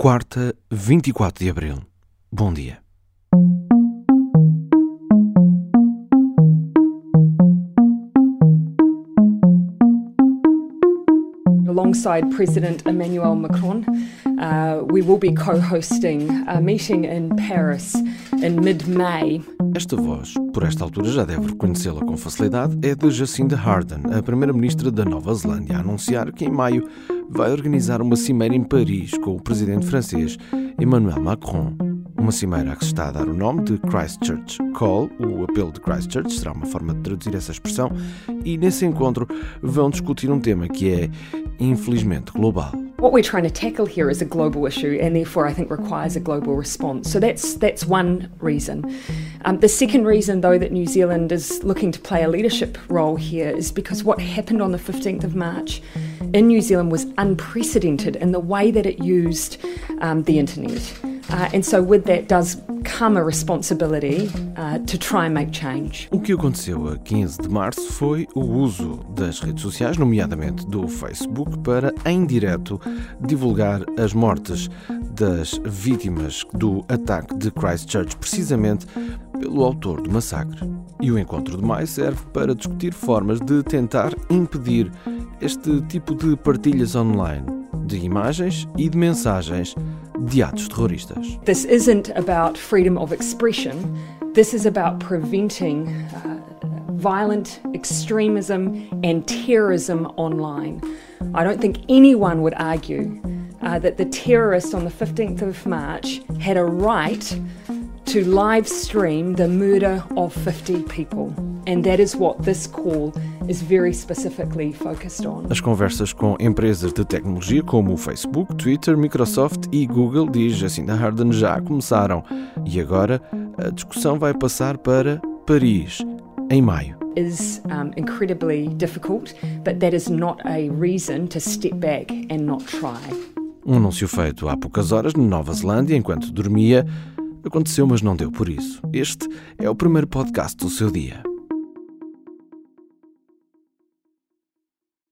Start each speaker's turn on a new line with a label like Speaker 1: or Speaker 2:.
Speaker 1: quarta, 24 de abril. Bom dia.
Speaker 2: Alongside President Emmanuel Macron, uh, we will be co hosting a meeting in Paris in mid May.
Speaker 1: Esta voz, por esta altura já deve reconhecê-la com facilidade, é de Jacinda Ardern, a primeira-ministra da Nova Zelândia, a anunciar que em maio vai organizar uma cimeira em Paris com o presidente francês Emmanuel Macron. Uma cimeira a que se está a dar o nome de Christchurch Call, o apelo de Christchurch será uma forma de traduzir essa expressão, e nesse encontro vão discutir um tema que é, infelizmente, global.
Speaker 2: What we're trying to tackle here is a global issue, and therefore I think requires a global response. So that's that's one reason. Um, the second reason, though, that New Zealand is looking to play a leadership role here is because what happened on the 15th of March in New Zealand was unprecedented in the way that it used um, the internet. Uh, and so, with that, does come a responsibility uh, to try and make change.
Speaker 1: O que aconteceu a 15 de março foi o uso das redes sociais, nomeadamente do Facebook, para, em direto, divulgar as mortes das vítimas do ataque de Christchurch, precisamente pelo autor do massacre. E o encontro de maio serve para discutir formas de tentar impedir este tipo de partilhas online de imagens e de mensagens de atos terroristas.
Speaker 2: This isn't about freedom of expression. This is about preventing uh, violent extremism and terrorism online. I don't think anyone would argue uh, that the terrorist on the 15th of March had a right to live stream the murder of 50 people. And that is what this call is very specifically focused on.
Speaker 1: As conversas com empresas de tecnologia como o Facebook, Twitter, Microsoft e Google, diz Jacinda Ardern, já começaram. E agora a discussão vai passar para Paris, em maio.
Speaker 2: Is um, incredibly difficult, but that is not a reason to step back and not try.
Speaker 1: Um anúncio feito há poucas horas na Nova Zelândia, enquanto dormia, aconteceu, mas não deu por isso. Este é o primeiro podcast do seu dia.